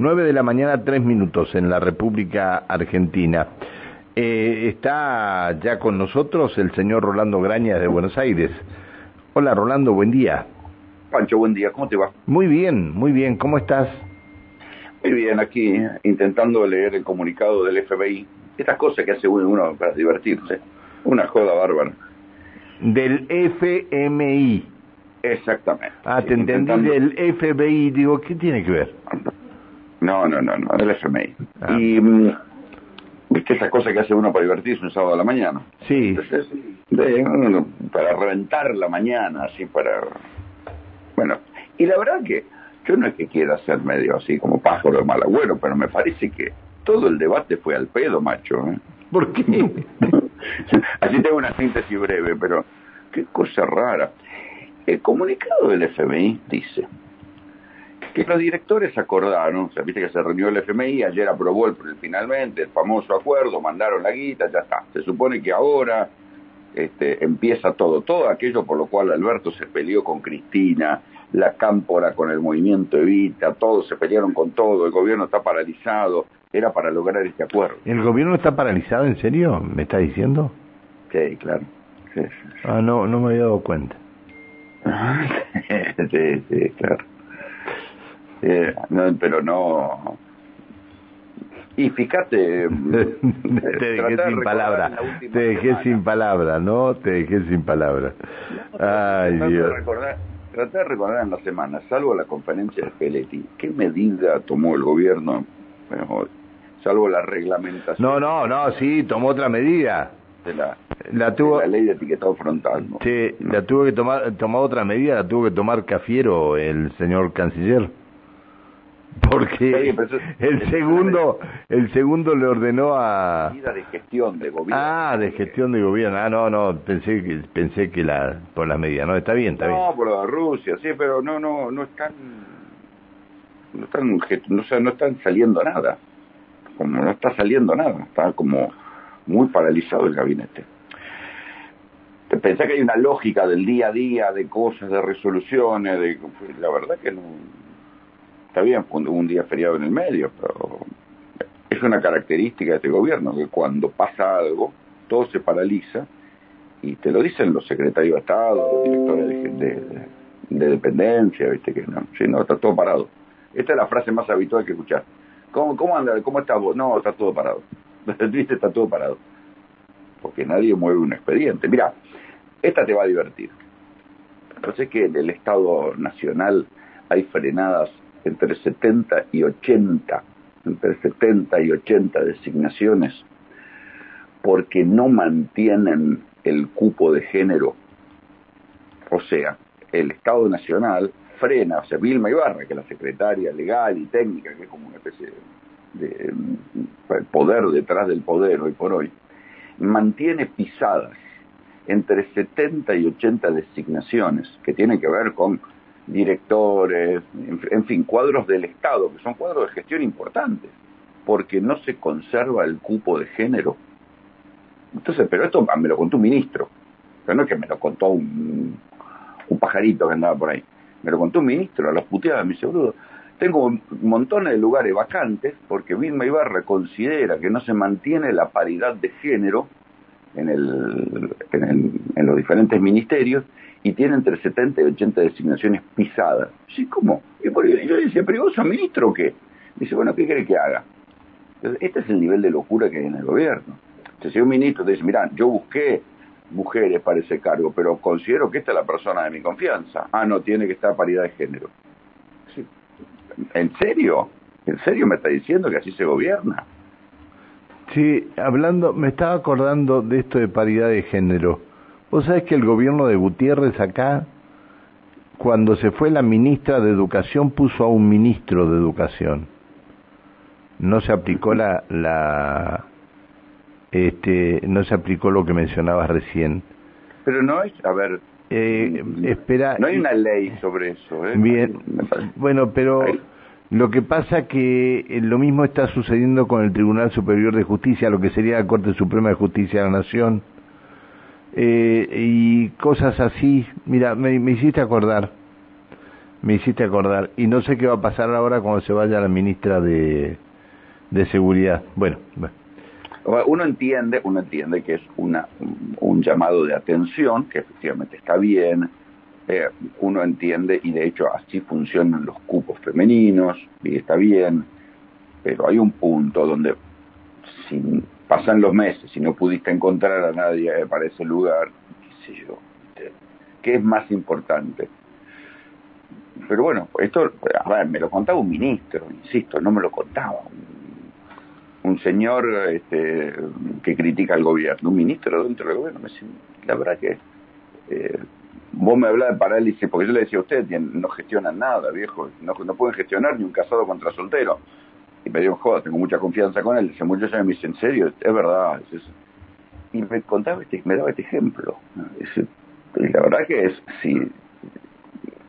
9 de la mañana, 3 minutos en la República Argentina. Eh, está ya con nosotros el señor Rolando Grañas de Buenos Aires. Hola Rolando, buen día. Pancho, buen día, ¿cómo te va? Muy bien, muy bien, ¿cómo estás? Muy bien, aquí intentando leer el comunicado del FBI. Estas cosas que hace uno para divertirse. Una joda bárbara. Del FMI. Exactamente. Ah, te entendí del FBI, digo, ¿qué tiene que ver? No, no, no, no, del FMI. Ah. Y, mm, viste esas cosas que hace uno para divertirse un sábado a la mañana. Sí. para reventar la mañana, así para... Bueno, y la verdad que yo no es que quiera ser medio así como pájaro de mal agüero, pero me parece que todo el debate fue al pedo, macho. ¿eh? ¿Por qué? así tengo una síntesis breve, pero qué cosa rara. El comunicado del FMI dice que los directores acordaron, o sea, viste que se reunió el FMI, ayer aprobó el, finalmente el famoso acuerdo, mandaron la guita, ya está. Se supone que ahora este, empieza todo, todo aquello por lo cual Alberto se peleó con Cristina, la cámpora con el movimiento Evita, todos se pelearon con todo, el gobierno está paralizado, era para lograr este acuerdo. ¿El gobierno está paralizado en serio? ¿Me está diciendo? Sí, claro. Ah, no, no me había dado cuenta. sí, sí, claro. No, pero no. Y fíjate. te dejé sin palabra. Te dejé sin palabra, ¿no? Te dejé sin palabra. Ay, Dios. traté de recordar en la semana, salvo la conferencia de Peletti, ¿qué medida tomó el gobierno? salvo la reglamentación. No, no, no, sí, tomó otra medida. De la, la, tuvo, la ley de etiquetado frontal. ¿no? Sí, la tuvo que tomar, tomar otra medida, la tuvo que tomar Cafiero, el señor canciller. Porque el segundo, el segundo le ordenó a de gestión de gobierno. Ah, de gestión de gobierno. Ah, no, no, pensé que pensé que la por la medida, no, está bien, está bien. No, por la Rusia, sí, pero no, no, no están, no están, no, o no están saliendo nada. Como no está saliendo nada, está como muy paralizado el gabinete. Te pensás que hay una lógica del día a día, de cosas, de resoluciones, de la verdad que no está bien, fue un día feriado en el medio, pero es una característica de este gobierno, que cuando pasa algo, todo se paraliza, y te lo dicen los secretarios de Estado, los directores de, dependencia, viste que no, sí, no, está todo parado. Esta es la frase más habitual que escuchar. ¿Cómo, cómo anda? ¿Cómo estás vos? No, está todo parado. Está todo parado. Porque nadie mueve un expediente. Mira, esta te va a divertir. Entonces que en el Estado Nacional hay frenadas entre 70 y 80, entre 70 y 80 designaciones, porque no mantienen el cupo de género. O sea, el Estado Nacional frena, o sea, Vilma Ibarra, que es la secretaria legal y técnica, que es como una especie de, poder detrás del poder hoy por hoy, mantiene pisadas entre 70 y 80 designaciones que tienen que ver con directores, en, fin, cuadros del Estado, que son cuadros de gestión importantes, porque no se conserva el cupo de género. Entonces, pero esto me lo contó un ministro, pero no es que me lo contó un, un pajarito que andaba por ahí, me lo contó un ministro, a las puteadas me dice, boludo, tengo montones de lugares vacantes porque Vilma Ibarra considera que no se mantiene la paridad de género en, el, en, los diferentes ministerios y tiene entre 70 y 80 designaciones pisadas. Sí, ¿cómo? Y yo le decía, ¿pero vos sos ministro o qué? Dice, bueno, ¿qué quiere que haga? Entonces, este es el nivel de locura que hay en el gobierno. Entonces, si un ministro te dice, mira, yo busqué mujeres para ese cargo, pero considero que esta es la persona de mi confianza. Ah, no, tiene que estar paridad de género. ¿En serio? ¿En serio me está diciendo que así se gobierna? Sí, hablando, me estaba acordando de esto de paridad de género. Vos sabés que el gobierno de Gutiérrez acá, cuando se fue la ministra de Educación, puso a un ministro de Educación. No se aplicó la, la este, no se aplicó lo que mencionabas recién. Pero no es, a ver, eh, espera. No hay una ley sobre eso. ¿eh? Bien, bueno, pero lo que pasa que eh, lo mismo está sucediendo con el Tribunal Superior de Justicia, lo que sería la Corte Suprema de Justicia de la Nación, eh, y cosas así. Mira, me, hiciste acordar. Me hiciste acordar. Y no sé qué va a pasar ahora cuando se vaya la ministra de, de Seguridad. Bueno, bueno. Uno entiende, uno entiende que es una, un llamado de atención, que efectivamente está bien, eh, uno entiende, y de hecho así funcionan los cupos femeninos, y está bien, pero hay un punto donde si pasan los meses y no pudiste encontrar a nadie para ese lugar, qué sé yo, ¿qué es más importante? Pero bueno, esto, a ver, me lo contaba un ministro, insisto, no me lo contaba un, señor este, que critica al gobierno, un ministro dentro del gobierno, me dice, la verdad que eh, vos me hablás de parálisis, porque yo le decía a usted, no gestionan nada, viejo, no, no pueden gestionar ni un casado contra soltero. Y me dio joda, tengo mucha confianza con él. Muchos años me dice, ¿en serio? Es verdad. y me contaba este, me daba este ejemplo. y la verdad que es, si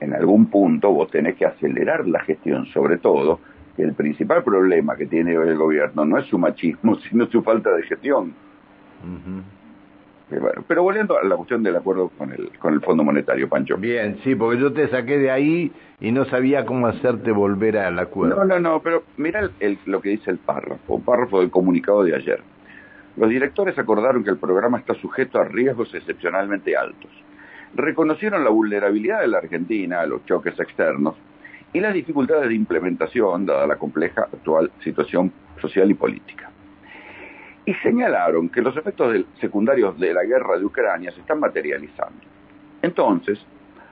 en algún punto vos tenés que acelerar la gestión, sobre todo, que el principal problema que tiene hoy el gobierno no es su machismo, sino su falta de gestión. Pero volviendo a la cuestión del acuerdo con el, con el Fondo Monetario, Pancho. Bien, sí, porque yo te saqué de ahí y no sabía cómo hacerte volver al acuerdo. No, no, no, pero mira el, lo que dice el párrafo, párrafo del comunicado de ayer. Los directores acordaron que el programa está sujeto a riesgos excepcionalmente altos. Reconocieron la vulnerabilidad de la Argentina a los choques externos y las dificultades de implementación dada la compleja actual situación social y política y señalaron que los efectos secundarios de la guerra de Ucrania se están materializando. Entonces,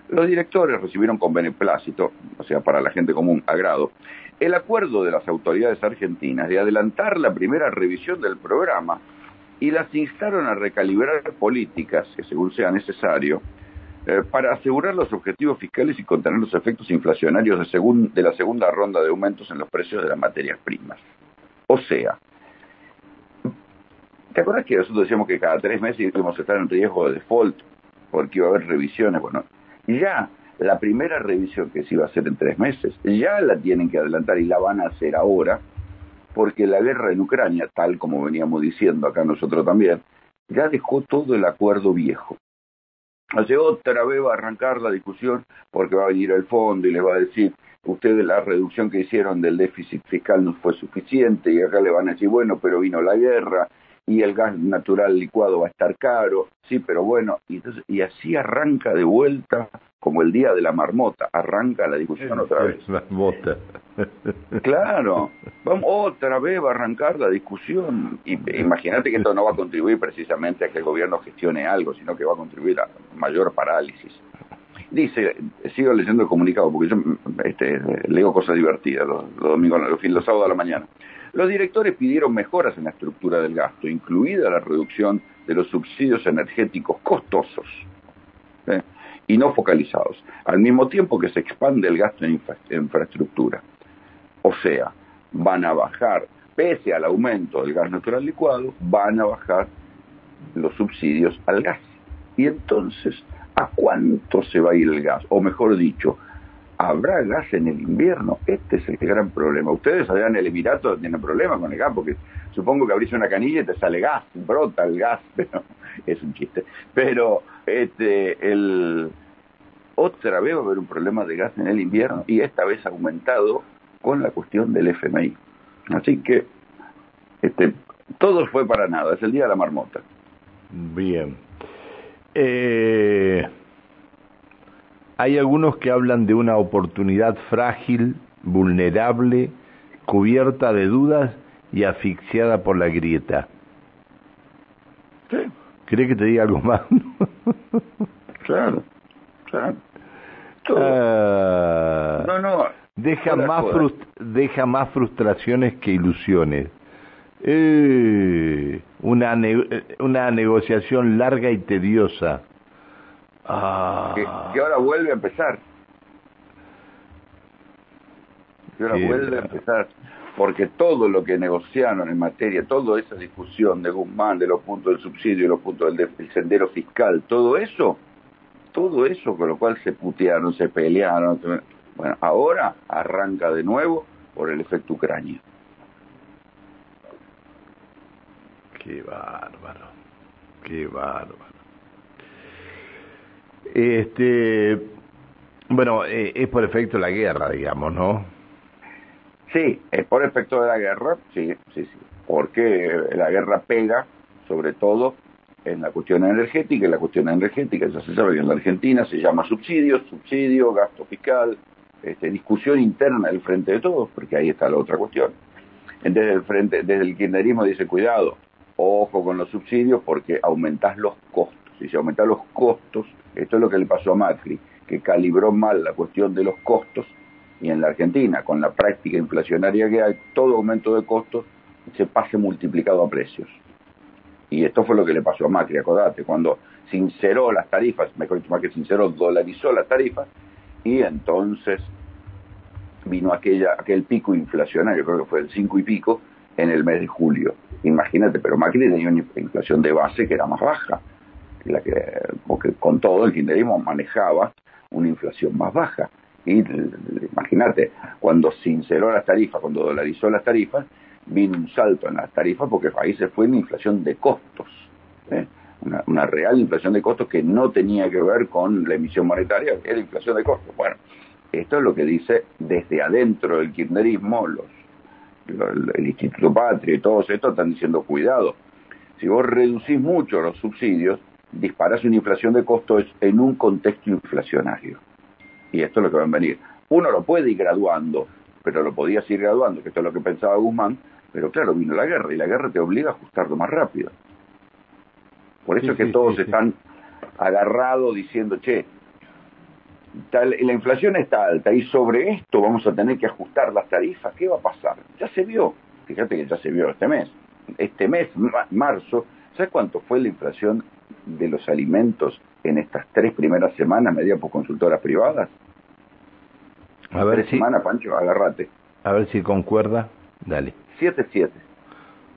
los directores recibieron con beneplácito, o sea, para la gente común, agrado, el acuerdo de las autoridades argentinas de adelantar la primera revisión del programa y las instaron a recalibrar políticas, que según sea necesario, eh, para asegurar los objetivos fiscales y contener los efectos inflacionarios de, de la segunda ronda de aumentos en los precios de las materias primas. O sea, ¿Te acuerdas que nosotros decíamos que cada tres meses íbamos a estar en riesgo de default porque iba a haber revisiones? Bueno, ya la primera revisión que se iba a hacer en tres meses, ya la tienen que adelantar y la van a hacer ahora, porque la guerra en Ucrania, tal como veníamos diciendo acá nosotros también, ya dejó todo el acuerdo viejo. Hace otra vez va a arrancar la discusión porque va a venir el fondo y les va a decir, ustedes la reducción que hicieron del déficit fiscal no fue suficiente y acá le van a decir, bueno, pero vino la guerra y el gas natural licuado va a estar caro, sí, pero bueno, y, entonces, y así arranca de vuelta como el día de la marmota, arranca la discusión otra vez. Marmota. Claro, vamos otra vez va a arrancar la discusión. Y imagínate que esto no va a contribuir precisamente a que el gobierno gestione algo, sino que va a contribuir a mayor parálisis. Dice, sigo leyendo el comunicado porque yo este, leo cosas divertidas los, los domingos, los, los sábados a la mañana. Los directores pidieron mejoras en la estructura del gasto, incluida la reducción de los subsidios energéticos costosos ¿eh? y no focalizados, al mismo tiempo que se expande el gasto en infraestructura. O sea, van a bajar, pese al aumento del gas natural licuado, van a bajar los subsidios al gas. Y entonces, ¿a cuánto se va a ir el gas? O mejor dicho, ¿Habrá gas en el invierno? Este es el gran problema. Ustedes allá en el Emirato tienen problemas con el gas, porque supongo que abrís una canilla y te sale gas, brota el gas, pero es un chiste. Pero este, el, otra vez va a haber un problema de gas en el invierno y esta vez aumentado con la cuestión del FMI. Así que este, todo fue para nada, es el día de la marmota. Bien. Eh... Hay algunos que hablan de una oportunidad frágil, vulnerable, cubierta de dudas y asfixiada por la grieta. Sí. ¿Cree que te diga algo más? claro, claro. Ah. no, no. Deja más, deja más frustraciones que ilusiones. Eh, una, una negociación larga y tediosa Ah. Que, ahora vuelve a empezar. Que ahora vuelve a empezar. Porque todo lo que negociaron en materia, toda esa discusión de Guzmán, de los puntos del subsidio, los puntos del, sendero fiscal, todo eso, todo eso con lo cual se putearon, se pelearon. Bueno, ahora arranca de nuevo por el efecto Ucrania. Qué bárbaro, qué bárbaro. Este, Bueno, eh, es por efecto de la guerra, digamos, ¿no? Sí, es por efecto de la guerra, sí, sí, sí. Porque la guerra pega, sobre todo, en la cuestión energética, y la cuestión energética, ya se sabe que en la Argentina se llama subsidios, subsidio, gasto fiscal, este, discusión interna del frente de todos, porque ahí está la otra cuestión. Desde el frente, desde el kirchnerismo dice, cuidado, ojo con los subsidios porque aumentás los costos. Si aumentás los costos, esto es lo que le pasó a Macri, que calibró mal la cuestión de los costos, y en la Argentina, con la práctica inflacionaria que hay, todo aumento de costos se pase multiplicado a precios. Y esto fue lo que le pasó a Macri, acordate, cuando sinceró las tarifas, mejor dicho, Macri sinceró, dolarizó las tarifas, y entonces vino aquella, aquel pico inflacionario, creo que fue el 5 y pico, en el mes de julio. Imagínate, pero Macri tenía una inflación de base que era más baja, porque con todo el kirchnerismo manejaba una inflación más baja. Y imagínate, cuando sinceró las tarifas, cuando dolarizó las tarifas, vino un salto en las tarifas porque ahí se fue una inflación de costos. ¿eh? Una, real inflación de costos que no tenía que ver con la emisión monetaria, era inflación de costos. Bueno, esto es lo que dice desde adentro del kirchnerismo, el Instituto Patria y todos estos están diciendo cuidado. Si vos reducís mucho los subsidios, disparás una inflación de costos en un contexto inflacionario. Y esto es lo que va a venir. Uno lo puede ir graduando, pero lo podías ir graduando, que esto es lo que pensaba Guzmán, pero claro, vino la guerra y la guerra te obliga a ajustarlo más rápido. Por eso es que todos están agarrados diciendo, che, tal, la inflación está alta y sobre esto vamos a tener que ajustar las tarifas, ¿qué va a pasar? Ya se vio, fíjate que ya se vio este mes. Este mes, marzo, ¿sabes cuánto fue la inflación de los alimentos en estas tres primeras semanas media por consultoras privadas? A ver tres si... semanas, Pancho, agárrate. A ver si concuerda. Dale. 7-7.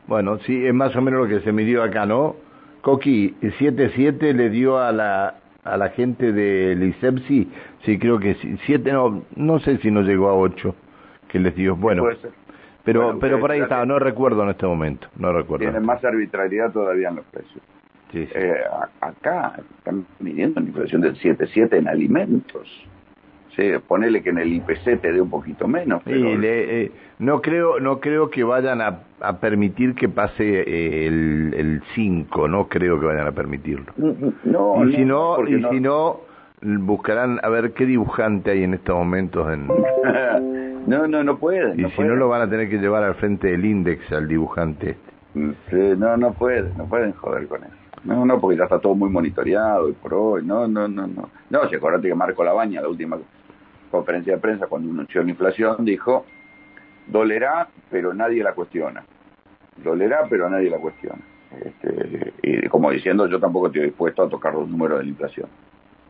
Bueno, sí, es más o menos lo que se midió acá, ¿no? Coqui, 7-7 le dio a la a la gente de ISEPSI, sí creo que 7, no, no sé si no llegó a 8 que les dio. Bueno, pero bueno, pero por ahí estaba, no recuerdo en este momento, no recuerdo. Tienen más arbitrariedad todavía en los precios. Sí, sí. Eh, acá están midiendo una inflación del 7,7 en alimentos. Sí, ponele que en el IPC te dé un poquito menos. Pero... Sí, le, eh, no creo no creo que vayan a, a permitir que pase eh, el, el 5, no creo que vayan a permitirlo. No, y si no, no y no. si no buscarán a ver qué dibujante hay en estos momentos en no, no, no pueden. y no si pueden. no lo van a tener que llevar al frente del índice al dibujante este. Sí, no, no pueden, no pueden joder con eso. No, no, porque ya está todo muy monitoreado y por hoy. No, no, no, no. No, si acordate que Marco Labaña, la última conferencia de prensa, cuando anunció la inflación, dijo, dolerá, pero nadie la cuestiona. Dolerá, pero nadie la cuestiona. Este, y como diciendo, yo tampoco estoy dispuesto a tocar los números de la inflación,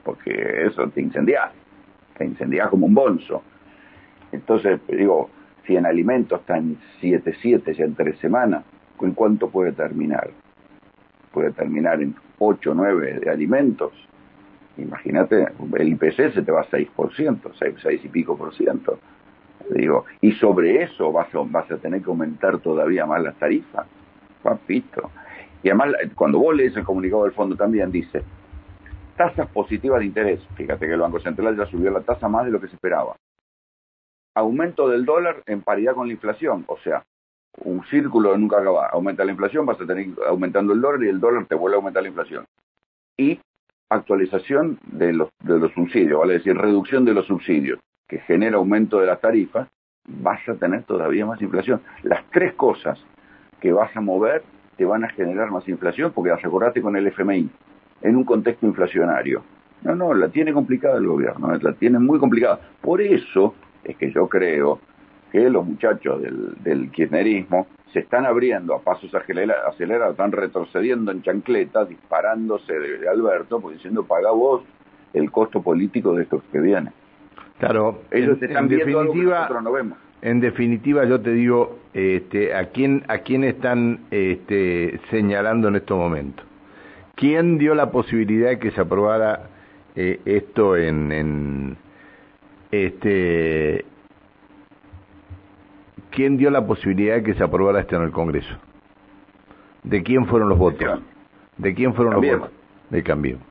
porque eso te incendia, te incendia como un bonzo. Entonces, digo, si en alimentos está en 7,7 ya en tres semanas, ¿en cuánto puede terminar? Puede terminar en 8 o 9 de alimentos. Imagínate, el IPC se te va a 6%, 6, 6 y pico por ciento. Digo, y sobre eso vas a, vas a tener que aumentar todavía más las tarifas. Papito. Y además, cuando vos lees el comunicado del fondo también dice, tasas positivas de interés. Fíjate que el Banco Central ya subió la tasa más de lo que se esperaba. Aumento del dólar en paridad con la inflación. O sea, un círculo nunca acaba. Aumenta la inflación, vas a tener aumentando el dólar y el dólar te vuelve a aumentar la inflación. Y actualización de los, de los subsidios, vale decir, reducción de los subsidios, que genera aumento de las tarifas, vas a tener todavía más inflación. Las tres cosas que vas a mover te van a generar más inflación, porque asegurate con el FMI, en un contexto inflacionario. No, no, la tiene complicada el gobierno, la tiene muy complicada. Por eso es que yo creo que los muchachos del, del kirchnerismo se están abriendo a pasos acelerados, están retrocediendo en chancletas, disparándose de, de Alberto, pues diciendo, paga vos el costo político de esto que viene. Claro, Ellos en, están en viendo algo que definitiva, nosotros no vemos. en definitiva yo te digo, este, a quién a quién están este, señalando en estos momentos. ¿Quién dio la posibilidad de que se aprobara eh, esto en, en este quién dio la posibilidad de que se aprobara esto en el Congreso? ¿De quién fueron los votos? ¿De quién fueron Cambiemos. los votos? De Cambiemos.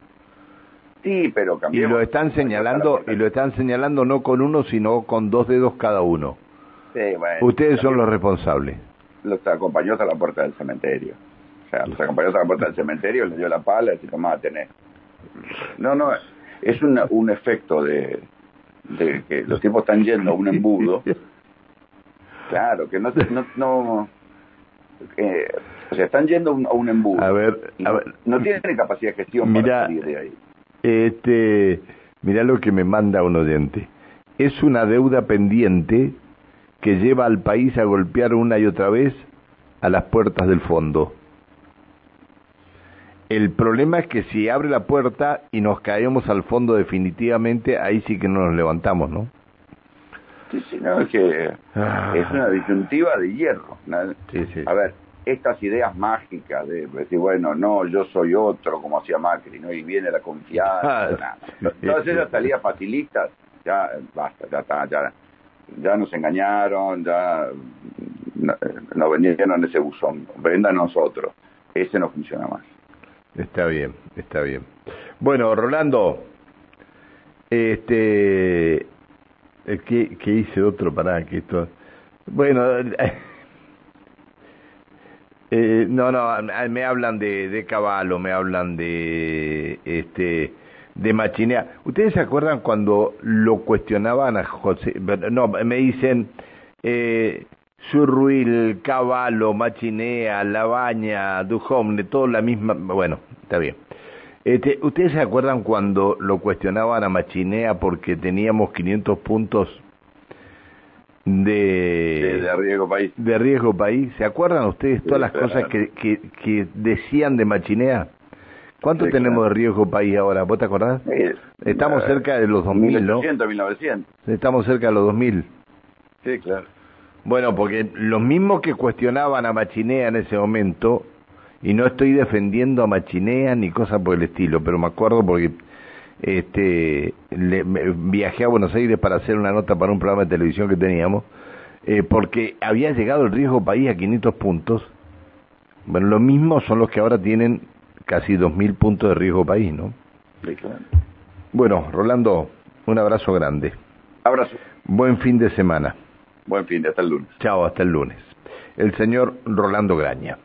Sí, pero Y cambiemos. lo están señalando, y lo están señalando no con uno, sino con dos dedos cada uno. Sí, bueno, Ustedes son los responsables. los acompañó hasta la puerta del cementerio. O sea, los acompañó hasta la puerta del cementerio, les dio la pala y dijo, tomá, tenés. No, no, es una- un efecto de, de que los tipos están yendo a un embudo. Claro, que no, no, no eh, o sea, están yendo a un, a un embudo. A ver, a no, ver. no tienen capacidad de gestión para salir de ahí. Este, mira lo que me manda un oyente. Es una deuda pendiente que lleva al país a golpear una y otra vez a las puertas del fondo. El problema es que si abre la puerta y nos caemos al fondo definitivamente, ahí sí que no nos levantamos, ¿no? Sí, sí, no, es que Ah. es una disyuntiva de hierro. ¿no? Sí, sí. A ver, estas ideas mágicas de decir, bueno, no, yo soy otro, como hacía Macri, ¿no? Y viene la confianza. Todas esas salidas facilistas, ya basta, ya está, ya, ya nos engañaron, ya no, nos vendieron ese buzón, vendan nosotros. Ese no funciona más. Está bien, está bien. Bueno, Rolando, este, eh, ¿qué, qué hice otro para que esto? Bueno, eh, no, no, me hablan de, de caballo, me hablan de, este, de machinea. ¿Ustedes se acuerdan cuando lo cuestionaban a José? No, me dicen, eh, Surruil, Caballo, Machinea, Labaña, Duhovne, todo la misma, bueno, está bien. Este, ¿Ustedes se acuerdan cuando lo cuestionaban a Machinea porque teníamos 500 puntos de, De, de riesgo país. de riesgo país? ¿Se acuerdan ustedes todas Sí, las claro. cosas que, que, que decían de Machinea? ¿Cuánto Sí, tenemos claro. de riesgo país ahora? ¿Vos te acordás? Eh, Estamos eh, cerca de los 2000, ¿no? 1800, 1900. Estamos cerca de los 2000. Sí, claro. Bueno, porque los mismos que cuestionaban a Machinea en ese momento, y no estoy defendiendo a Machinea ni cosa por el estilo, pero me acuerdo porque este le- me- viajé a Buenos Aires para hacer una nota para un programa de televisión que teníamos, eh, porque había llegado el riesgo país a 500 puntos. Bueno, lo mismo son los que ahora tienen casi 2.000 puntos de riesgo país, ¿no? Bueno, Rolando, un abrazo grande. Abrazo. Buen fin de semana. Buen fin de hasta el lunes. Chao, hasta el lunes. El señor Rolando Graña.